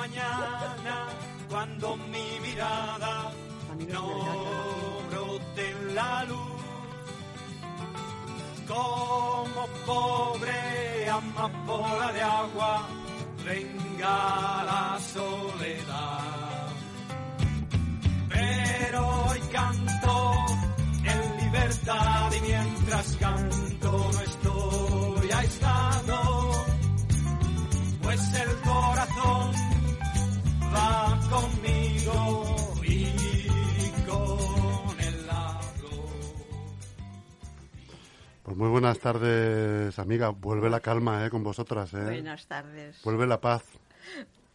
mañana, cuando mi mirada no brote en la luz. Como pobre amapola de agua, venga la soledad. Pero hoy canto en libertad y mientras canto no estoy aislado, pues el corazón va conmigo y con él hablo. Pues muy buenas tardes, amiga. Vuelve la calma, ¿eh? Con vosotras, ¿eh? Buenas tardes. Vuelve la paz.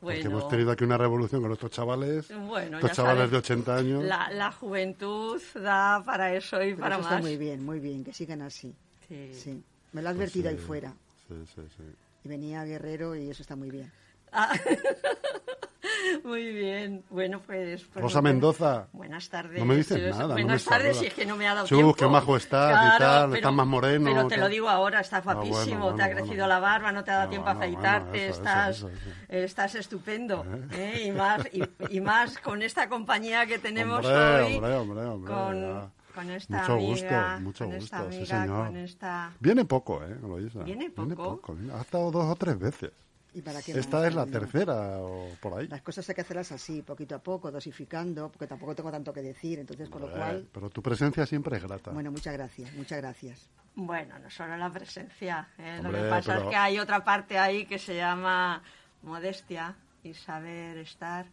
Porque Bueno, hemos tenido aquí una revolución con estos chavales. bueno, estos ya chavales sabes, de 80 años. La, la juventud da para eso y Pero para eso más. está muy bien, muy bien, que sigan así. Sí. Sí. Me lo ha Pues advertido sí, ahí fuera. Sí, sí, sí. Y venía Guerrero y eso está muy bien. Ah, muy bien. Bueno, pues... pues Rosa bueno. Mendoza. Buenas tardes. No me dices nada, no Buenas me tardes, si es que no me ha dado Chus, tiempo. qué majo estás y Claro, tal, pero- estás más moreno, Pero te lo tal. digo ahora, estás Ah, bueno, guapísimo, bueno, te ha crecido la barba, no te ha dado Ah, tiempo a afeitarte, eso, estás, eso, eso. estás estupendo. ¿eh? Y, más, y, y más con esta compañía que tenemos Hombre, hoy. hombre, hombre, hombre, con, con esta Mucho amiga, gusto, mucho con gusto, esta sí, señor. con esta... Viene poco, ¿eh? ¿Viene Viene poco? poco. Ha estado dos o tres veces. ¿Y para qué Esta más, es la tercera o por ahí. Las cosas hay que hacerlas así, poquito a poco, dosificando, porque tampoco tengo tanto que decir. Entonces, con lo cual, Pero tu presencia siempre es grata. bueno, muchas gracias, muchas gracias. Bueno, no solo la presencia. ¿eh? Lo que pasa pero- es que hay otra parte ahí que se llama modestia y saber estar.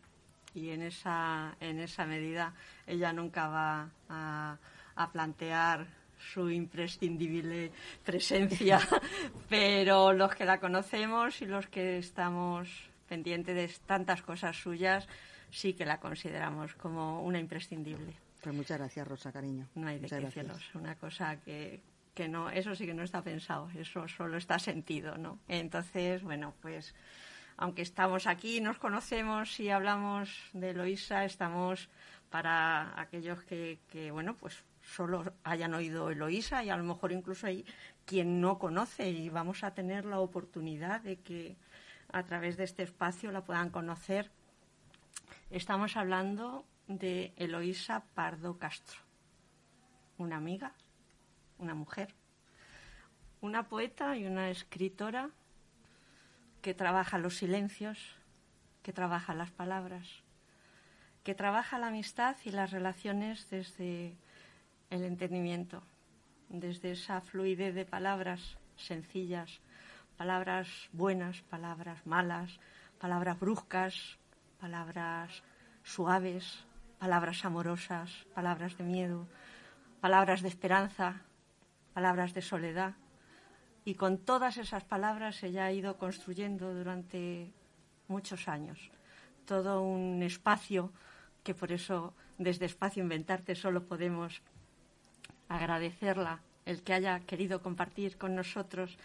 Y en esa, en esa medida ella nunca va a, a plantear su imprescindible presencia, pero los que la conocemos y los que estamos pendientes de tantas cosas suyas, sí que la consideramos como una imprescindible. Pues muchas gracias, Rosa, cariño. No hay de qué cielos. Una cosa que, que no, eso sí que no está pensado, eso solo está sentido, ¿no? Entonces, bueno, pues aunque estamos aquí, nos conocemos y hablamos de Eloísa, estamos para aquellos que, que, bueno, pues solo hayan oído Eloísa y a lo mejor incluso hay quien no conoce y vamos a tener la oportunidad de que a través de este espacio la puedan conocer. Estamos hablando de Eloísa Pardo Castro una amiga, una mujer, una poeta y una escritora que trabaja los silencios, que trabaja las palabras, que trabaja la amistad y las relaciones desde el entendimiento, desde esa fluidez de palabras sencillas, palabras buenas, palabras malas, palabras bruscas, palabras suaves, palabras amorosas, palabras de miedo, palabras de esperanza, palabras de soledad. Y con todas esas palabras ella ha ido construyendo durante muchos años todo un espacio que por eso desde Espacio Inventarte solo podemos agradecerla el que haya querido compartir con nosotros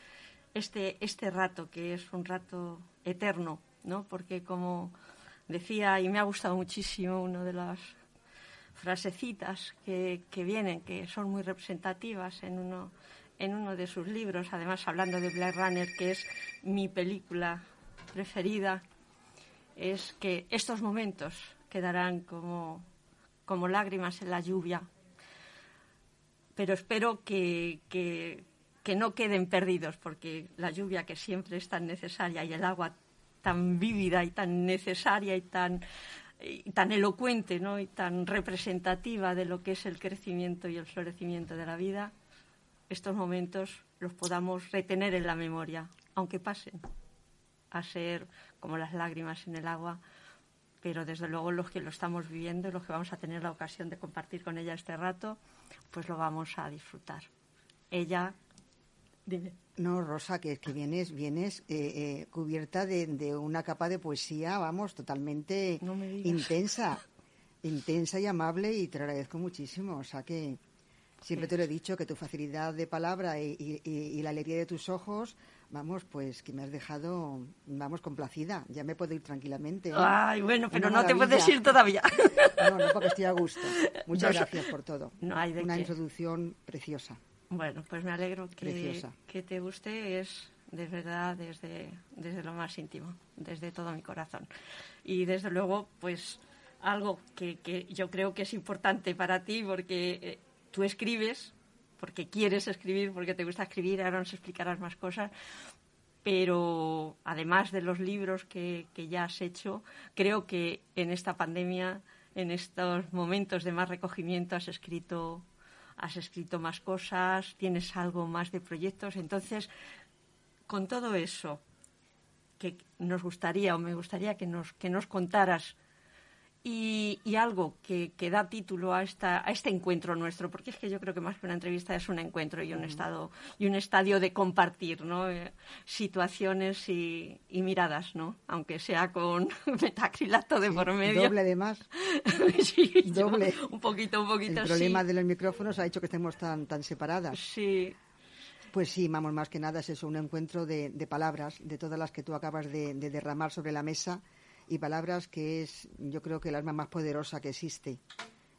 este, este rato, que es un rato eterno, ¿no? Porque como decía, y me ha gustado muchísimo una de las frasecitas que, que vienen, que son muy representativas en uno, en uno de sus libros, además hablando de Blade Runner, que es mi película preferida, es que estos momentos quedarán como, como lágrimas en la lluvia, pero espero que, que, no queden perdidos, porque la lluvia que siempre es tan necesaria y el agua tan vívida y tan necesaria y tan, y tan elocuente ¿no? y tan representativa de lo que es el crecimiento y el florecimiento de la vida, estos momentos los podamos retener en la memoria, aunque pasen a ser como las lágrimas en el agua, pero desde luego los que lo estamos viviendo, los que vamos a tener la ocasión de compartir con ella este rato, pues lo vamos a disfrutar. Ella, dime. No, Rosa, que, que vienes, vienes eh, eh, cubierta de, de una capa de poesía, vamos, totalmente No intensa, intensa y amable y te lo agradezco muchísimo. O sea que siempre te lo he dicho, que tu facilidad de palabra y- y la alegría de tus ojos, vamos, pues que me has dejado, vamos, complacida. Ya me puedo ir tranquilamente. ¿eh? Ay, bueno, pero Una no te puedes ir todavía. No, no, porque estoy a gusto. Muchas No, gracias por todo. no hay de Una qué. introducción preciosa. Bueno, pues me alegro que, Preciosa. que te guste. Es de verdad, desde, desde lo más íntimo, desde todo mi corazón. Y desde luego, pues algo que, que yo creo que es importante para ti, porque eh, tú escribes, porque quieres escribir, porque te gusta escribir, ahora nos explicarás más cosas, pero además de los libros que, que ya has hecho, creo que en esta pandemia, en estos momentos de más recogimiento, has escrito has escrito más cosas, tienes algo más de proyectos. Entonces, con todo eso, que nos gustaría o me gustaría que nos, que nos contaras y, algo que, da título a, esta, a este encuentro nuestro, porque es que yo creo que más que una entrevista es un encuentro y un, estado, y un estadio de compartir ¿no? Eh, situaciones y, miradas, ¿no? aunque sea con metacrilato de por medio. Doble además. sí, doble. un poquito, un poquito. El problema de los micrófonos ha hecho que estemos tan, tan separadas. Sí. Pues sí, vamos, más que nada es eso, un encuentro de, palabras, de todas las que tú acabas de derramar sobre la mesa y palabras que es, yo creo que el arma más poderosa que existe.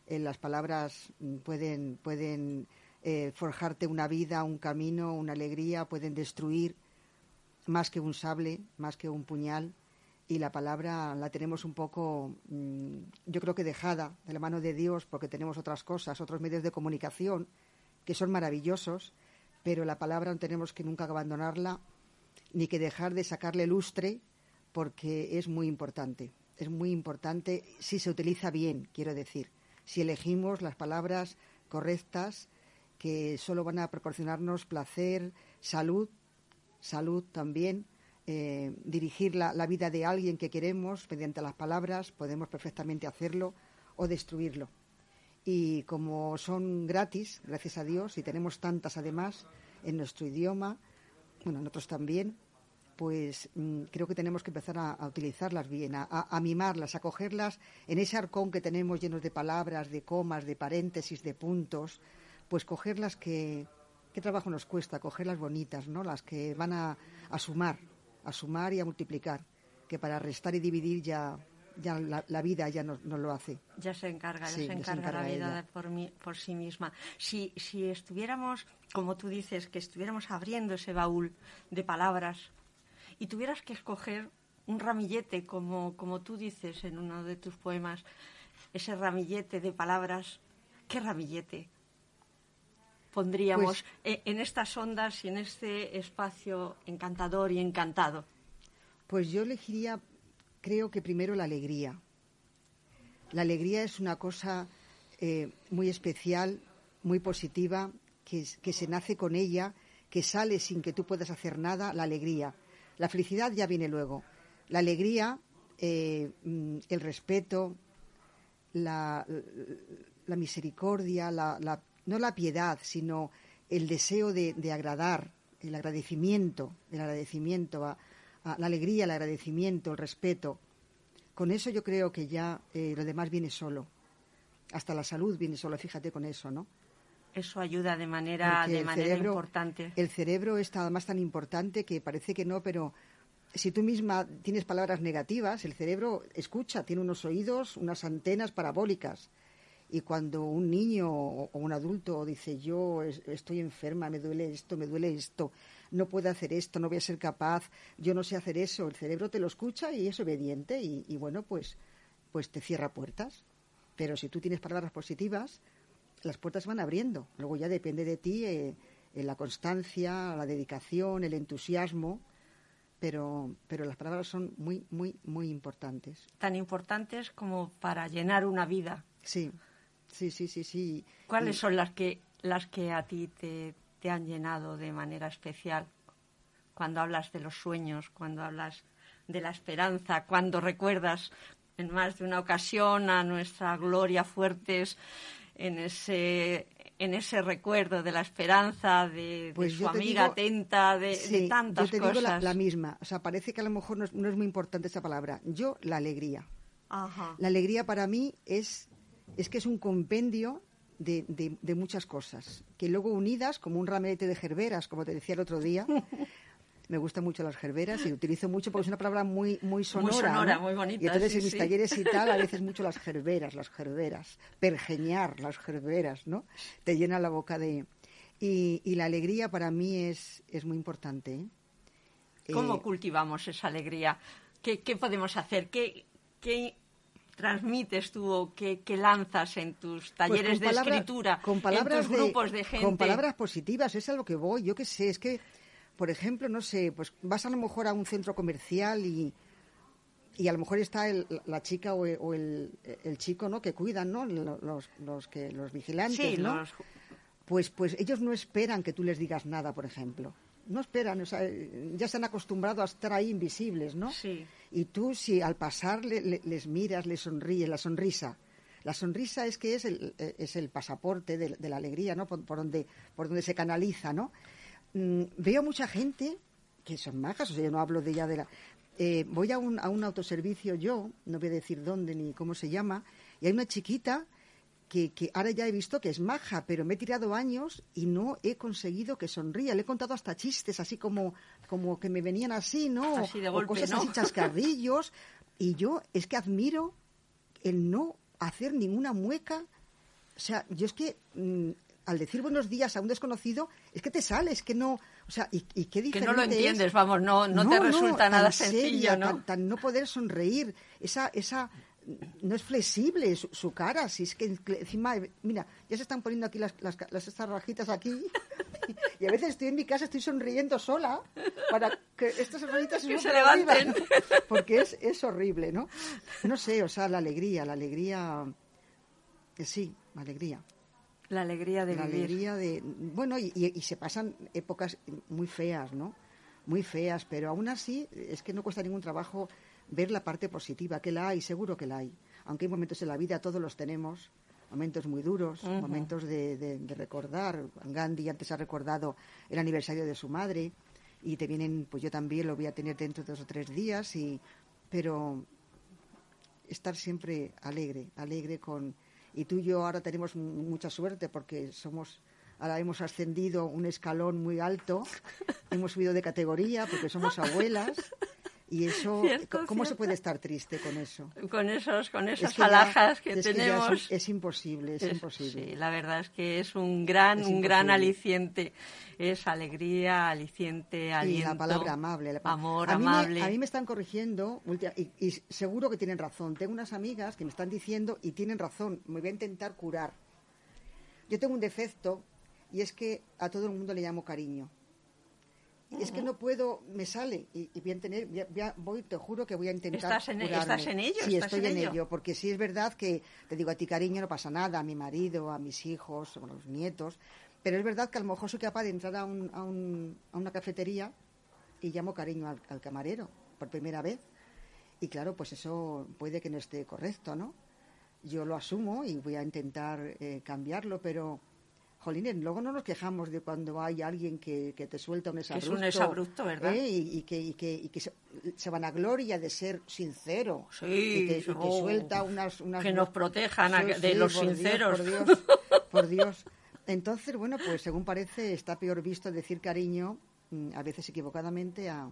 Las palabras pueden, pueden eh, forjarte una vida, un camino, una alegría, pueden destruir más que un sable, más que un puñal. Y la palabra la tenemos un poco, mm, yo creo que dejada de la mano de Dios, porque tenemos otras cosas, otros medios de comunicación que son maravillosos, pero la palabra no tenemos que nunca abandonarla, ni que dejar de sacarle lustre porque es muy importante. Es muy importante si se utiliza bien, quiero decir. Si elegimos las palabras correctas que solo van a proporcionarnos placer, salud, salud también, eh, dirigir la, la, vida de alguien que queremos mediante las palabras, podemos perfectamente hacerlo o destruirlo. Y como son gratis, gracias a Dios, y tenemos tantas además en nuestro idioma, bueno, nosotros también, pues mm, creo que tenemos que empezar a, utilizarlas bien, a, mimarlas, a cogerlas en ese arcón que tenemos llenos de palabras, de comas, de paréntesis, de puntos, pues cogerlas que, qué trabajo nos cuesta, cogerlas bonitas, ¿no? Las que van a, sumar, a sumar y a multiplicar, que para restar y dividir ya, ya la, vida ya no, lo hace. Ya se encarga, ya, se, encarga la vida por, por sí misma. Si, si estuviéramos, como tú dices, que estuviéramos abriendo ese baúl de palabras y tuvieras que escoger un ramillete, como, como tú dices en uno de tus poemas, ese ramillete de palabras, ¿qué ramillete pondríamos pues e, en estas ondas y en este espacio encantador y encantado? Pues yo elegiría, creo que primero la alegría. La alegría es una cosa eh, muy especial, muy positiva, que, que se nace con ella, que sale sin que tú puedas hacer nada, la alegría. La felicidad ya viene luego. La alegría, eh, mm, el respeto, la, misericordia, no la piedad, sino el deseo de, agradar, el agradecimiento, el agradecimiento, a, la alegría, el agradecimiento, el respeto. Con eso yo creo que ya eh, lo demás viene solo. Hasta la salud viene solo, fíjate con eso, ¿no? Eso ayuda de manera, de manera importante. El cerebro es además tan importante que parece que no, pero si tú misma tienes palabras negativas, el cerebro escucha, tiene unos oídos, unas antenas parabólicas. Y cuando un niño o un adulto dice yo estoy enferma, me duele esto, me duele esto, no puedo hacer esto, no voy a ser capaz, yo no sé hacer eso, el cerebro te lo escucha y es obediente y, y bueno, pues, pues te cierra puertas. Pero si tú tienes palabras positivas, las puertas van abriendo. Luego ya depende de ti eh, la constancia, la dedicación, el entusiasmo, pero, pero las palabras son muy, muy, muy importantes. Tan importantes como para llenar una vida. Sí, sí, sí, sí, sí. ¿Cuáles son las que, las que a ti te, te han llenado de manera especial? Cuando hablas de los sueños, cuando hablas de la esperanza, cuando recuerdas en más de una ocasión a nuestra Gloria Fuertes en ese en ese recuerdo de la esperanza, de, pues su amiga atenta, de, tantas yo te Digo la, misma. O sea, parece que a lo mejor no es, muy importante esa palabra. Yo, la alegría. La alegría para mí es, es que es un compendio de, de, muchas cosas, que luego unidas, como un ramete de gerberas, como te decía el otro día, me gustan mucho las gerberas y utilizo mucho porque es una palabra muy muy sonora. Muy sonora, muy bonita. Y entonces en mis talleres y tal, a veces mucho las gerberas, las gerberas, pergeñar las gerberas, ¿no? Te llena la boca de... Y, y la alegría para mí es, es muy importante, ¿eh? ¿Cómo Eh, cultivamos esa alegría? ¿Qué, qué podemos hacer? ¿Qué, qué transmites tú o qué, qué lanzas en tus Pues talleres de escritura, con palabras en tus grupos de gente? Con palabras positivas, es a lo que voy. Yo qué sé, es que, por ejemplo, no sé, pues vas a lo mejor a un centro comercial y, y a lo mejor está el- la chica o el, o el- el chico, ¿no? Que cuidan, ¿no? Lo- Los, los, que, los vigilantes, Sí, ¿no? los- Pues, pues ellos no esperan que tú les digas nada, por ejemplo. No esperan, o sea, ya se han acostumbrado a estar ahí invisibles, ¿no? Sí. Y tú, si al pasar le- le- les miras, les sonríes, la sonrisa. La sonrisa es que es el, eh, es el pasaporte de, de la alegría, ¿no? Por, por donde, por donde se canaliza, ¿no? Mm, veo mucha gente que son majas, o sea, yo no hablo de ya de la... eh, voy a un, a un autoservicio yo, no voy a decir dónde ni cómo se llama, y hay una chiquita que, que ahora ya he visto que es maja, pero me he tirado años y no he conseguido que sonría. Le he contado hasta chistes, así como, como que me venían así, ¿no? Así de O golpe, cosas ¿no? así chascarrillos. Y yo es que admiro el no hacer ninguna mueca. O sea, yo es que mm, al decir buenos días a un desconocido, es que te sale, es que no. O sea, y, y qué Que diferente no lo es- entiendes, vamos, no, no, te resulta nada seria, sencillo, ¿no? Tan, tan no poder sonreír, esa, esa no es flexible su, su cara, si es que encima, mira, ya se están poniendo aquí las, las, las- estas rajitas aquí, y a veces estoy en mi casa, estoy sonriendo sola, para que estas rajitas Que se levanten. porque es, es horrible, ¿no? No sé, o sea, la alegría, la alegría, eh, sí, la alegría La alegría de la vivir. alegría de bueno y, y- y se pasan épocas muy feas no muy feas pero aún así es que no cuesta ningún trabajo ver la parte positiva que la hay seguro que la hay. Aunque hay momentos en la vida todos los tenemos momentos muy duros momentos de, de- de recordar. Gandhi antes ha recordado el aniversario de su madre y te vienen pues yo también lo voy a tener dentro de dos o tres días y pero estar siempre alegre, alegre con... Y tú y yo ahora tenemos mu- mucha suerte porque somos, ahora hemos ascendido un escalón muy alto, hemos subido de categoría porque somos abuelas y eso, Cierto, ¿cómo se puede estar triste con eso? Con esos, con esas Es que ya- alhajas que es tenemos. es, es imposible, es, imposible. Sí, la verdad es que es un gran, un gran aliciente. Es alegría, aliciente, Y aliento. la palabra amable. la pa- Amor, a mí amable. Me, a mí me están corrigiendo y, y seguro que tienen razón. Tengo unas amigas que me están diciendo y tienen razón. Me voy a intentar curar. Yo tengo un defecto y es que a todo el mundo le llamo cariño. Y es que no puedo, me sale y, y voy a tener, voy a- voy, te juro que voy a intentar ¿Estás en- curarme. estás en ello? Sí, ¿Estás estoy en en ello? ello, porque sí es verdad que te digo a ti cariño no pasa nada, a mi marido, a mis hijos, a los nietos, pero es verdad que a lo mejor soy capaz de entrar a, un- a un- a una cafetería y llamo cariño al, al camarero por primera vez. Y claro, pues eso puede que no esté correcto, ¿no? Yo lo asumo y voy a intentar eh, cambiarlo, pero, jolines, luego no nos quejamos de cuando hay alguien que, que te suelta un Que es exabrupto. un exabrupto, ¿verdad? ¿eh? Y, y que, y que, y que se, se vanagloria de ser sincero. Sí, y que, y oh, suelta unas, unas... que nos protejan a- de los por Dios, sinceros. por Dios, por Dios. Entonces, bueno, pues según parece está peor visto decir cariño, mm, a veces equivocadamente, a,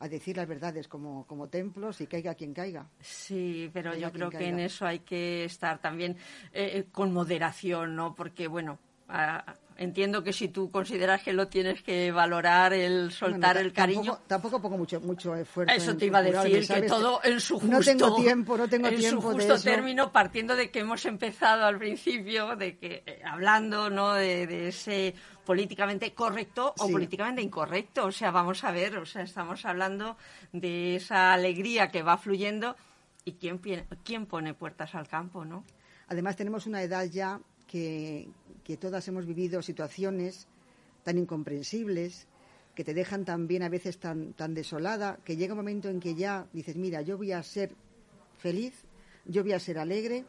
a decir las verdades como, como templos y caiga quien caiga. Sí, pero Caiga yo creo que en eso hay que estar también eh, con moderación, ¿no? Porque, bueno, ah, entiendo que si tú consideras que lo tienes que valorar, el soltar Bueno, el cariño. Tampoco, tampoco pongo mucho, mucho esfuerzo. Eso te iba a decir, que ¿sabes? todo en su justo, No tengo tiempo, no tengo en tiempo su de justo eso. término, partiendo de que hemos empezado al principio, de que eh, hablando no de, de ese políticamente correcto o Sí. políticamente incorrecto. O sea, vamos a ver, o sea, estamos hablando de esa alegría que va fluyendo y quién, quién pone puertas al campo, ¿no? Además, tenemos una edad ya que, que todas hemos vivido situaciones tan incomprensibles que te dejan también a veces tan, tan desolada, que llega un momento en que ya dices, mira, yo voy a ser feliz, yo voy a ser alegre,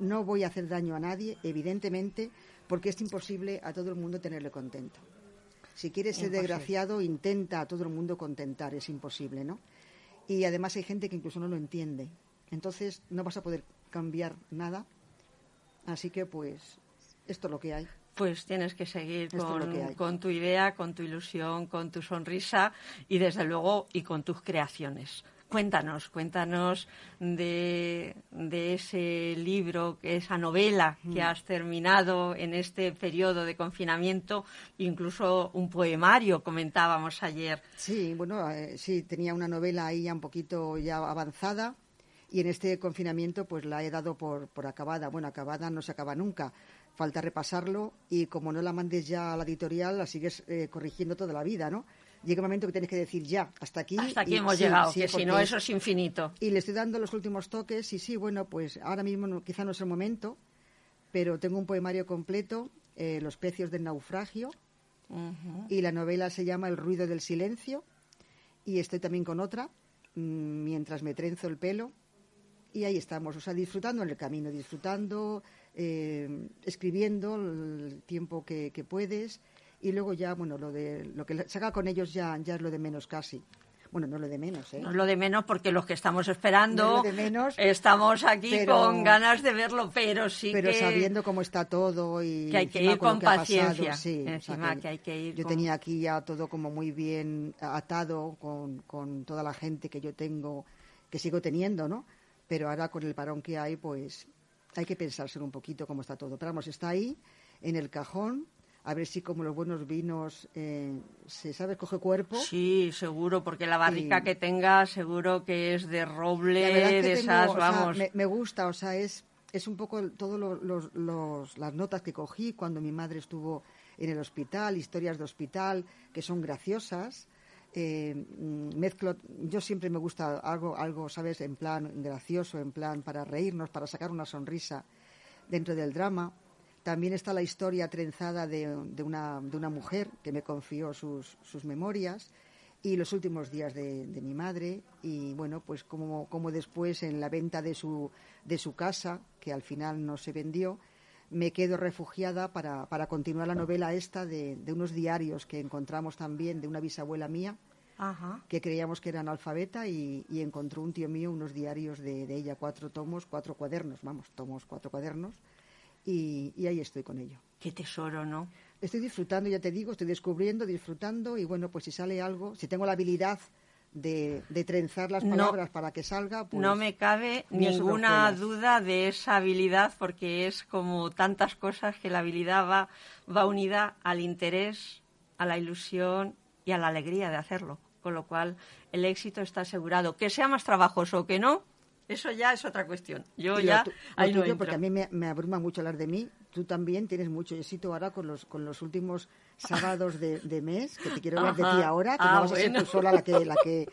no voy a hacer daño a nadie, evidentemente, porque es imposible a todo el mundo tenerle contento. Si quieres ser Imposible. desgraciado, intenta a todo el mundo contentar, es imposible, ¿no? Y además hay gente que incluso no lo entiende. Entonces no vas a poder cambiar nada. Así que pues esto es lo que hay. Pues tienes que seguir con, tu idea, con tu ilusión, con tu sonrisa y desde luego y con tus creaciones. Cuéntanos, cuéntanos de, ese libro, esa novela que mm. has terminado en este periodo de confinamiento, incluso un poemario, comentábamos ayer. Sí, bueno, eh, sí, tenía una novela ahí ya un poquito ya avanzada y en este confinamiento pues la he dado por, por acabada. Bueno, acabada no se acaba nunca, falta repasarlo y como no la mandes ya a la editorial, la sigues eh, corrigiendo toda la vida, ¿no? llega un momento que tienes que decir ya, hasta aquí. Hasta aquí hemos llegado, que si no eso es infinito. Y le estoy dando los últimos toques y sí, bueno, pues ahora mismo quizá no es el momento, pero tengo un poemario completo, eh, Los pecios del naufragio, y la novela se llama El ruido del silencio, y estoy también con otra, mm, mientras me trenzo el pelo, y ahí estamos, o sea, disfrutando en el camino, disfrutando, eh, escribiendo el tiempo que puedes y luego ya, bueno, lo de lo que se haga con ellos ya, ya es lo de menos casi. Bueno, no lo de menos, ¿eh? No es lo de menos porque los que estamos esperando estamos aquí con ganas de verlo, pero sí pero sabiendo cómo está todo y que hay que ir con, paciencia. sí, encima que, hay que ir. Yo tenía aquí ya todo como muy bien atado con, con toda la gente que yo tengo, que sigo teniendo, ¿no? Pero ahora con el parón que hay, pues hay que pensárselo un poquito cómo está todo. Pero vamos, está ahí en el cajón a ver si como los buenos vinos eh, se sabe coge cuerpo. Sí, seguro, porque la barrica que tenga seguro que es de roble, de esas, vamos. me, gusta, o sea, es, es un poco todas los, las notas que cogí cuando mi madre estuvo en el hospital, historias de hospital que son graciosas. Eh, mm, mezclo, yo siempre me gusta algo, algo, ¿sabes?, en plan gracioso, en plan para reírnos, para sacar una sonrisa dentro del drama. También está la historia trenzada de, una, mujer que me confió sus, memorias y los últimos días de, mi madre y bueno pues como, después en la venta de su, de su casa que al final no se vendió me quedo refugiada para, continuar la novela esta de, unos diarios que encontramos también de una bisabuela mía que creíamos que eran alfabeta y, y, encontró un tío mío unos diarios de, de ella cuatro tomos cuatro cuadernos vamos tomos cuatro cuadernos y, ahí estoy con ello. Qué tesoro, ¿no? Estoy disfrutando, ya te digo, estoy descubriendo, disfrutando y bueno, pues si sale algo, si tengo la habilidad de, trenzar las palabras para que salga, pues... No me cabe ninguna duda de esa habilidad porque es como tantas cosas que la habilidad va, va unida al interés, a la ilusión y a la alegría de hacerlo. Con lo cual, el éxito está asegurado. Que sea más trabajoso o que no, eso ya es otra cuestión. Yo ya porque a mí me, abruma mucho hablar de mí. Tú también tienes mucho éxito ahora con los con los últimos sábados de, mes, que te quiero hablar de ti ahora, que no ah, vas a ser tú sola la que la que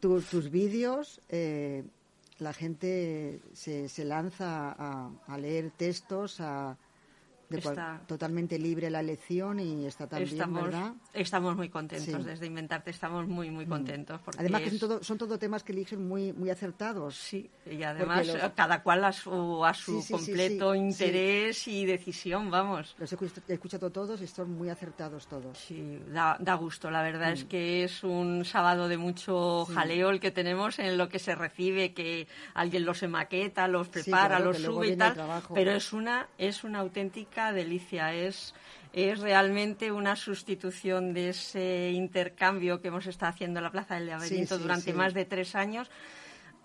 tus vídeos eh, la gente se, se lanza a, a leer textos, a está, totalmente libre la elección y está también, estamos, ¿verdad? Estamos muy contentos desde Inventarte, estamos muy, muy mm. contentos. Porque además que son todo, son todo temas que eligen muy, muy acertados. Sí, y además cada cual a su, a su completo interés y decisión, vamos. Los he escuchado todos y son muy acertados todos. Sí, da, da gusto, la verdad es mm. que es un sábado de mucho jaleo el que tenemos en lo que se recibe, que alguien los maqueta, los prepara, los sube y tal, pero es una, es una auténtica delicia. Es, es realmente una sustitución de ese intercambio que hemos estado haciendo en la Plaza del Laberinto durante más de tres años.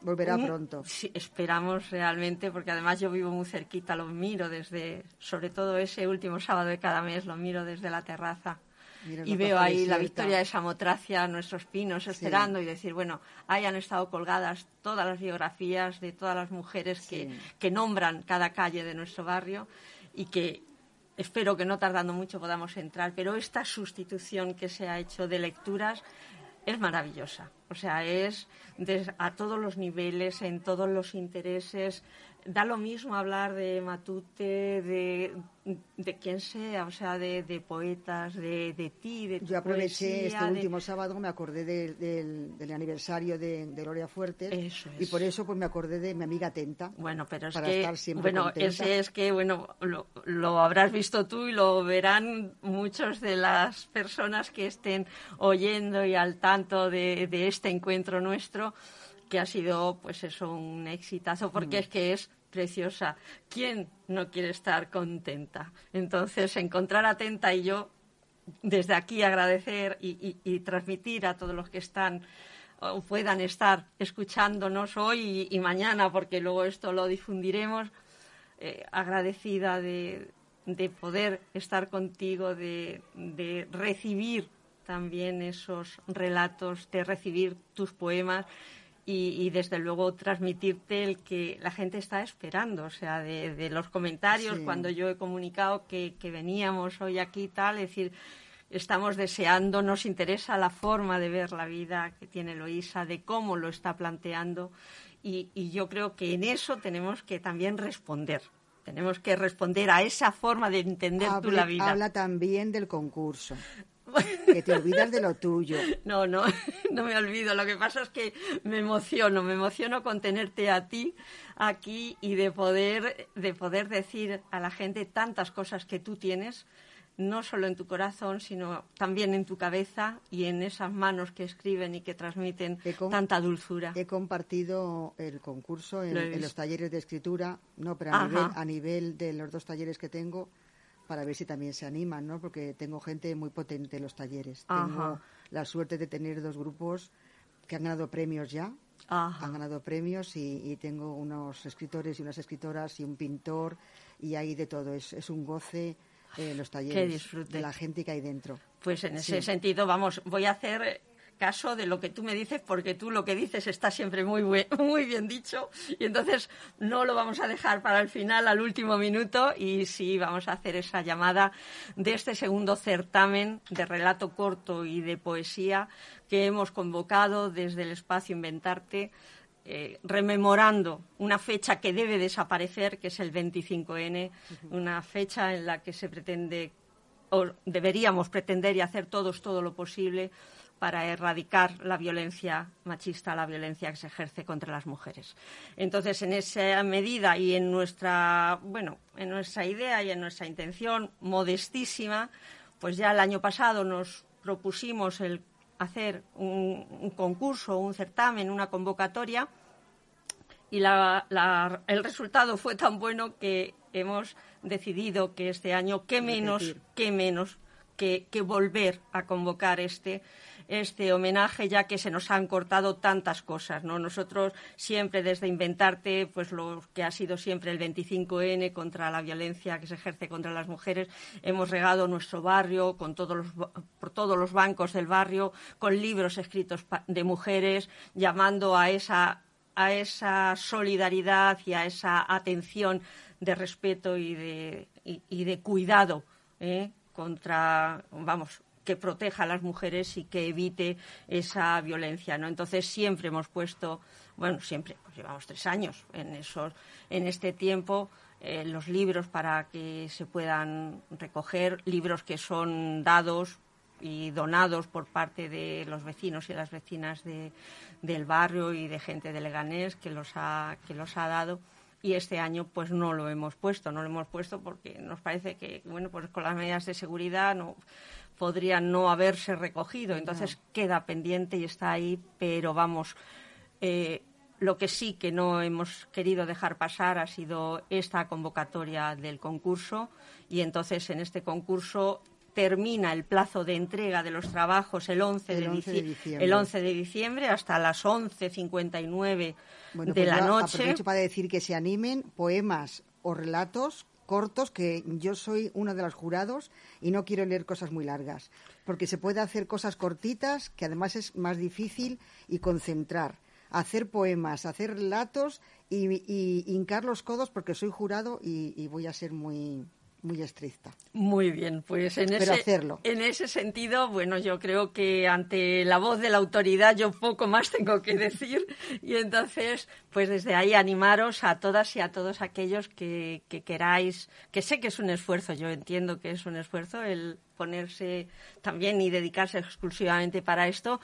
Volverá pronto. Sí, esperamos realmente, porque además yo vivo muy cerquita, lo miro desde, sobre todo ese último sábado de cada mes, lo miro desde la terraza. y veo ahí la victoria de Samotracia, nuestros pinos esperando y decir, bueno, hayan estado colgadas todas las biografías de todas las mujeres que, que nombran cada calle de nuestro barrio y que espero que no tardando mucho podamos entrar, pero esta sustitución que se ha hecho de lecturas es maravillosa. O sea, es a todos los niveles, en todos los intereses, da lo mismo hablar de Matute, de, de quien sea, o sea, de, de poetas, de, de ti, de tu Yo aproveché este último sábado, me acordé del, del aniversario de, Gloria Fuertes. Y por eso pues me acordé de mi amiga Tenta. Bueno, pero es que, bueno, ese es que, bueno, lo, lo habrás visto tú y lo verán muchos de las personas que estén oyendo y al tanto de, de este encuentro nuestro que ha sido, pues eso, un exitazo, porque mm. es que es preciosa. ¿Quién no quiere estar contenta? Entonces, encontrar atenta y yo, desde aquí, agradecer y, transmitir a todos los que están o puedan estar escuchándonos hoy y, mañana, porque luego esto lo difundiremos, eh, agradecida de, de, poder estar contigo, de, de recibir también esos relatos, de recibir tus poemas y, desde luego transmitirte el que la gente está esperando, o sea, de, los comentarios cuando yo he comunicado que, veníamos hoy aquí tal, es decir, estamos deseando, nos interesa la forma de ver la vida que tiene Loisa, de cómo lo está planteando y, yo creo que en eso tenemos que también responder. Tenemos que responder a esa forma de entender tú la vida. Habla también del concurso. que te olvidas de lo tuyo. No, no, no me olvido. Lo que pasa es que me emociono, me emociono con tenerte a ti aquí y de poder, de poder decir a la gente tantas cosas que tú tienes, no solo en tu corazón, sino también en tu cabeza y en esas manos que escriben y que transmiten tanta dulzura. He compartido el concurso en, los talleres de escritura, no, pero a nivel, a nivel de los dos talleres que tengo para ver si también se animan, ¿no? Porque tengo gente muy potente en los talleres. Tengo la suerte de tener dos grupos que han ganado premios ya. Han ganado premios y, tengo unos escritores y unas escritoras y un pintor y hay de todo. Es, es un goce eh, los talleres de la gente que hay dentro. Pues en ese sentido, vamos, voy a hacer caso de lo que tú me dices, porque tú lo que dices está siempre muy, muy bien dicho, y entonces no lo vamos a dejar para el final, al último minuto, y sí vamos a hacer esa llamada de este segundo certamen de relato corto y de poesía que hemos convocado desde el espacio Inventarte. Eh, rememorando una fecha que debe desaparecer, que es el 25N, una fecha en la que se pretende o deberíamos pretender y hacer todos todo lo posible para erradicar la violencia machista, la violencia que se ejerce contra las mujeres. Entonces, en esa medida y en nuestra, bueno, en nuestra idea y en nuestra intención modestísima, pues ya el año pasado nos propusimos el hacer un, concurso, un certamen, una convocatoria y el resultado fue tan bueno que hemos decidido que este año, qué menos, qué menos que, que volver a convocar este este homenaje ya que se nos han cortado tantas cosas, ¿no? Nosotros siempre desde Inventarte, pues lo que ha sido siempre el 25N contra la violencia que se ejerce contra las mujeres, hemos regado nuestro barrio con todos por todos los bancos del barrio, con libros escritos de mujeres, llamando a esa a esa solidaridad y a esa atención de respeto y de, y, de cuidado ¿eh? contra, vamos, que proteja a las mujeres y que evite esa violencia, ¿no? Entonces siempre hemos puesto, bueno, siempre, pues llevamos tres años en esos, en este tiempo, eh, los libros para que se puedan recoger, libros que son dados y donados por parte de los vecinos y las vecinas del barrio y de gente de Leganés que los ha, que los ha dado y este año pues no lo hemos puesto, no lo hemos puesto porque nos parece que bueno pues con las medidas de seguridad no podría no haberse recogido. Entonces queda pendiente y está ahí, pero vamos, eh, lo que sí que no hemos querido dejar pasar ha sido esta convocatoria del concurso y entonces en este concurso termina el plazo de entrega de los trabajos el 11, de, diciembre. El 11 de diciembre hasta las 11.59 de pues la noche. Aprovecho para decir que se animen poemas o relatos cortos, que yo soy uno de los jurados y no quiero leer cosas muy largas, porque se puede hacer cosas cortitas, que además es más difícil, y concentrar. Hacer poemas, hacer relatos y, hincar los codos porque soy jurado y voy a ser muy, muy estricta. Muy bien, pues en ese, en ese sentido, bueno, yo creo que ante la voz de la autoridad yo poco más tengo que decir y entonces, pues desde ahí animaros a todas y a todos aquellos que, que queráis, que sé que es un esfuerzo, yo entiendo que es un esfuerzo el ponerse también y dedicarse exclusivamente para esto,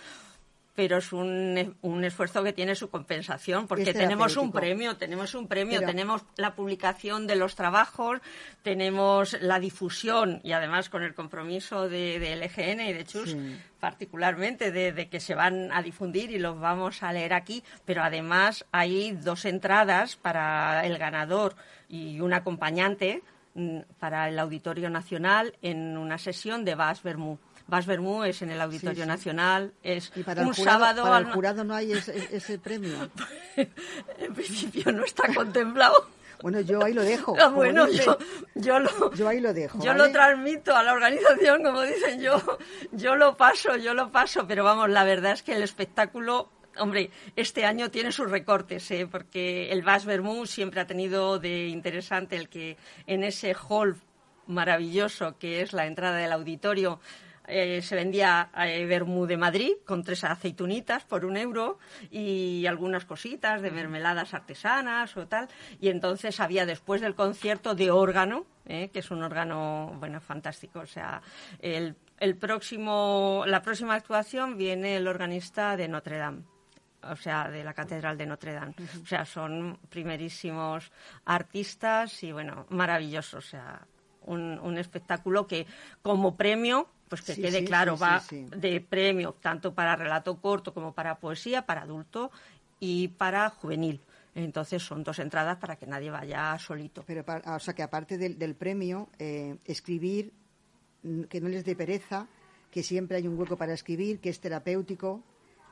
pero es un, un, esfuerzo que tiene su compensación, porque tenemos un premio, tenemos un premio, tenemos la publicación de los trabajos, tenemos la difusión y además con el compromiso de, de LGN y de Chus, particularmente de, de, que se van a difundir y los vamos a leer aquí, pero además hay dos entradas para el ganador y un acompañante mm, para el Auditorio Nacional en una sesión de Bas Bermú. Vas Bermú es en el Auditorio Nacional, es ¿Y para un el jurado, sábado... para al- el jurado no hay ese, ese premio? en principio no está contemplado. Bueno, yo ahí lo dejo. Ah, bueno, dice. yo, yo lo... Yo ahí lo dejo. Yo ¿vale? lo transmito a la organización, como dicen yo, yo lo paso, yo lo paso, pero vamos, la verdad es que el espectáculo, hombre, este año tiene sus recortes, ¿eh? porque el Bas Bermú siempre ha tenido de interesante el que en ese hall maravilloso que es la entrada del auditorio eh, se vendía eh, vermú de Madrid con tres aceitunitas por un euro y algunas cositas de mermeladas artesanas o tal. Y entonces había después del concierto de órgano, eh, que es un órgano, bueno, fantástico. O sea, el, el próximo, la próxima actuación viene el organista de Notre Dame o sea, de la Catedral de Notre Dame. O sea, son primerísimos artistas y, bueno, maravillosos. O sea, un, un espectáculo que, como premio, pues que Sí, quede sí, claro, sí, va de premio tanto para relato corto como para poesía, para adulto y para juvenil. Entonces son dos entradas para que nadie vaya solito. Pero, pa- o sea, que aparte del, del premio, eh, escribir, que no les dé pereza, que siempre hay un hueco para escribir, que es terapéutico,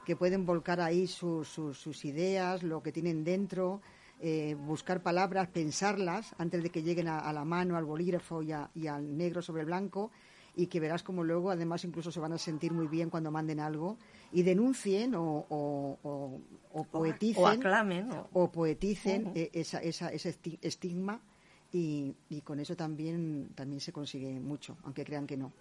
que pueden volcar ahí su- su- sus ideas, lo que tienen dentro, eh, buscar palabras, pensarlas antes de que lleguen a, a la mano, al bolígrafo y, a- y al negro sobre blanco, y que verás como luego, además, incluso se van a sentir muy bien cuando manden algo y denuncien o, o- o- o poeticen o aclamen, o- poeticen eh, esa, esa- ese esti- estigma y, y con eso también, también se consigue mucho, aunque crean que no.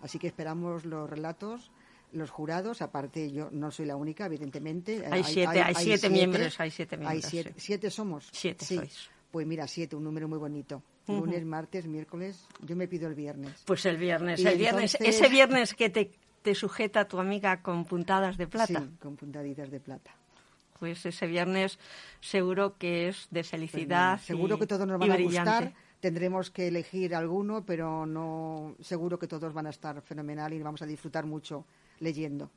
Así que esperamos los relatos, los jurados, aparte yo no soy la única, evidentemente. Hay siete- hay siete miembros, hay siete miembros, siete, sí. siete somos. Siete sí. sois. Pues mira, siete, un número muy bonito. Lunes, martes, miércoles, yo me pido el viernes. Pues el viernes, Y el viernes, ese viernes que te, te sujeta tu amiga con puntadas de plata. Sí, con puntaditas de plata. Pues ese viernes seguro que es de Pues felicidad. seguro que todos nos van a gustar. Tendremos que elegir alguno, pero no seguro que todos van a estar fenomenal y vamos a disfrutar mucho leyendo.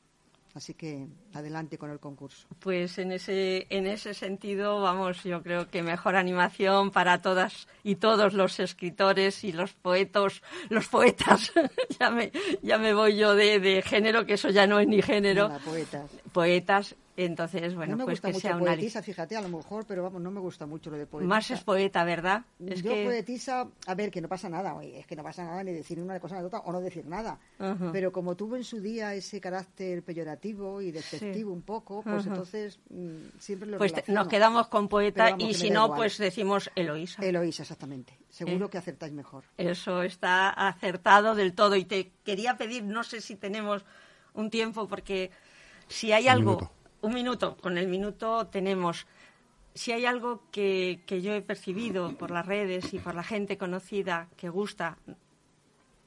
Así que adelante con el concurso. Pues en ese, en ese sentido, vamos, yo creo que mejor animación para todas y todos los escritores y los poetos, los poetas. ya, me, ya me voy yo de, de género, que eso ya no es ni género. Nada, poetas. Poetas, entonces, bueno, no me pues gusta que mucho sea una poetisa, fíjate, a lo mejor, pero vamos, no me gusta mucho lo de poetisa. Más es poeta, ¿verdad? Es Yo que- poetisa, a ver, que no pasa nada, oye, es que no pasa nada ni decir una cosa ni otra o no decir nada. Pero como tuvo en su día ese carácter peyorativo y despectivo un poco, pues entonces mm, siempre lo Pues relaciono. nos quedamos con poeta vamos, y si no, igual. pues decimos Eloísa. Eloísa, exactamente. Seguro Eh. que acertáis mejor. Eso está acertado del todo. Y te quería pedir, no sé si tenemos un tiempo, porque si hay Un algo, minuto. Un minuto, con el minuto tenemos, si hay algo que, que yo he percibido por las redes y por la gente conocida que gusta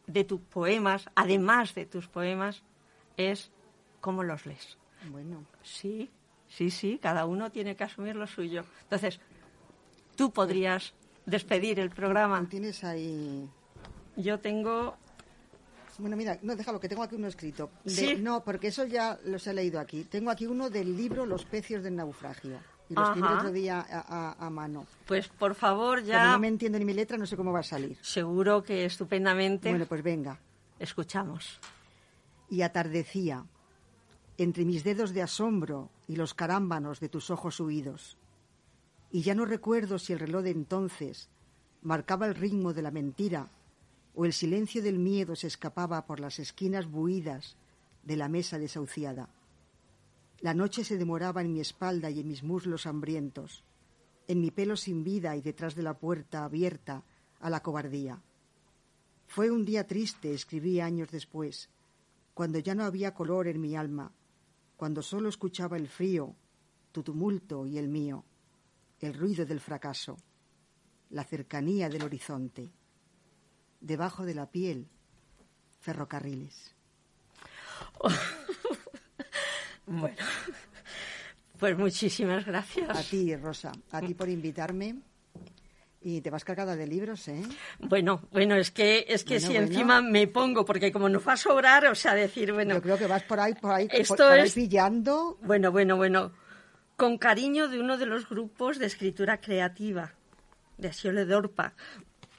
de tus poemas, además de tus poemas, es cómo los lees. Bueno, Sí, sí, sí, cada uno tiene que asumir lo suyo. Entonces, tú podrías despedir el programa. tienes ahí... Yo tengo Bueno, mira, no, déjalo, que tengo aquí uno escrito. De- Sí. No, porque eso ya los he leído aquí. Tengo aquí uno del libro Los pecios del naufragio. Y lo escribí otro día a, a- a mano. Pues por favor, Como ya no me entiendo ni mi letra, no sé cómo va a salir. seguro que estupendamente Bueno, pues venga. escuchamos. Y atardecía, entre mis dedos de asombro y los carámbanos de tus ojos huidos. Y ya no recuerdo si el reloj de entonces marcaba el ritmo de la mentira o el silencio del miedo se escapaba por las esquinas buidas de la mesa desahuciada. La noche se demoraba en mi espalda y en mis muslos hambrientos, en mi pelo sin vida y detrás de la puerta abierta a la cobardía. Fue un día triste, escribí años después, cuando ya no había color en mi alma, cuando solo escuchaba el frío, tu tumulto y el mío, el ruido del fracaso, la cercanía del horizonte. Debajo de la piel, ferrocarriles. Bueno, pues muchísimas gracias. A ti, Rosa, a ti por invitarme. Y te vas cargada de libros, ¿eh? Bueno, bueno, es que es que Bueno, si bueno. encima me pongo, porque como nos va a sobrar, o sea, decir, bueno, Yo creo que vas por ahí, por ahí, Esto por, por ahí es- pillando. bueno, bueno, bueno, con cariño de uno de los grupos de escritura creativa, de Asiole Dorpa.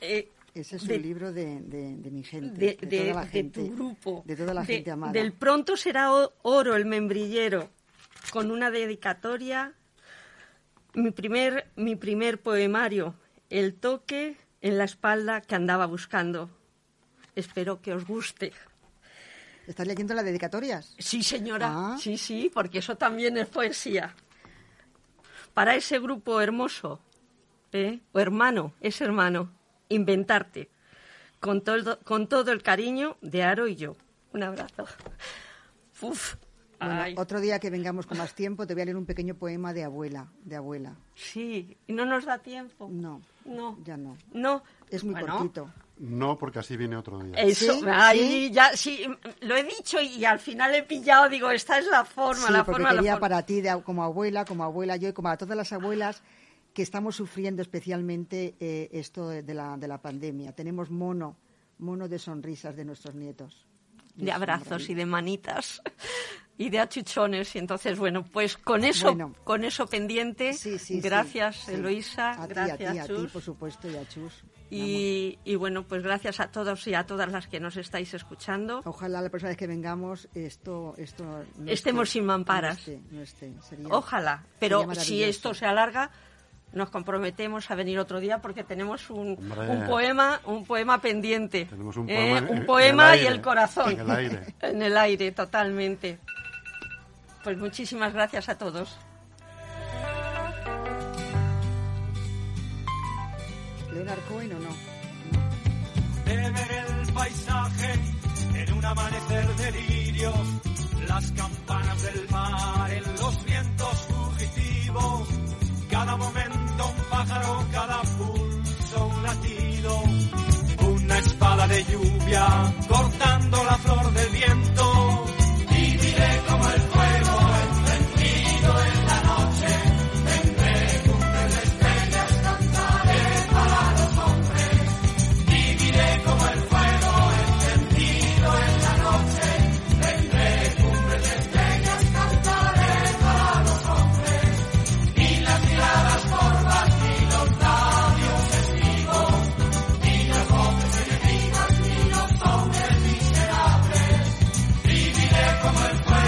Eh, Ese es de- un libro de, de- de mi gente, de, toda la gente, tu grupo. de toda la gente amada. Del pronto será oro el membrillero, con una dedicatoria. Mi primer, mi primer poemario, El toque en la espalda que andaba buscando. Espero que os guste. ¿Estás leyendo las dedicatorias? Sí, señora. Ah. Sí, sí, porque eso también es poesía. Para ese grupo hermoso, ¿eh? o hermano, es hermano, inventarte. Con todo, con todo el cariño de Aro y yo. Un abrazo. Uf. Bueno, otro día que vengamos con más tiempo te voy a leer un pequeño poema de abuela, de abuela. sí, y no nos da tiempo. No, No. ya no. No. Es muy Bueno, cortito. No, porque así viene otro día. Eso, ¿Sí? ya, sí, lo he dicho y al final he pillado, digo, esta es la forma, Sí, la porque forma, la quería forma. para ti, de- como abuela, como abuela yo y como a todas las abuelas que estamos sufriendo especialmente eh, esto de la, de la pandemia. Tenemos mono, mono de sonrisas de nuestros nietos. de abrazos y de manitas y de achuchones y entonces bueno pues con eso Bueno. con eso pendiente Sí, sí, gracias sí. Eloísa A ti, gracias a ti, a ti, Chus. por supuesto, y a Chus. y, y bueno pues gracias a todos y a todas las que nos estáis escuchando Ojalá la próxima vez que vengamos esto, esto no Estemos esté, sin mamparas. No esté, no esté. Sería- ojalá pero si esto se alarga nos comprometemos a venir otro día porque tenemos un, un poema un poema pendiente Tenemos un ¿eh? poema en- un en poema el y aire, el corazón en el aire. en el aire totalmente pues muchísimas gracias a todos Leonard Cohen o no. de ver el paisaje en un amanecer de lirios, las campanas del mar en los vientos pájaro, cada pulso un latido, una espada de lluvia cortando la flor del viento.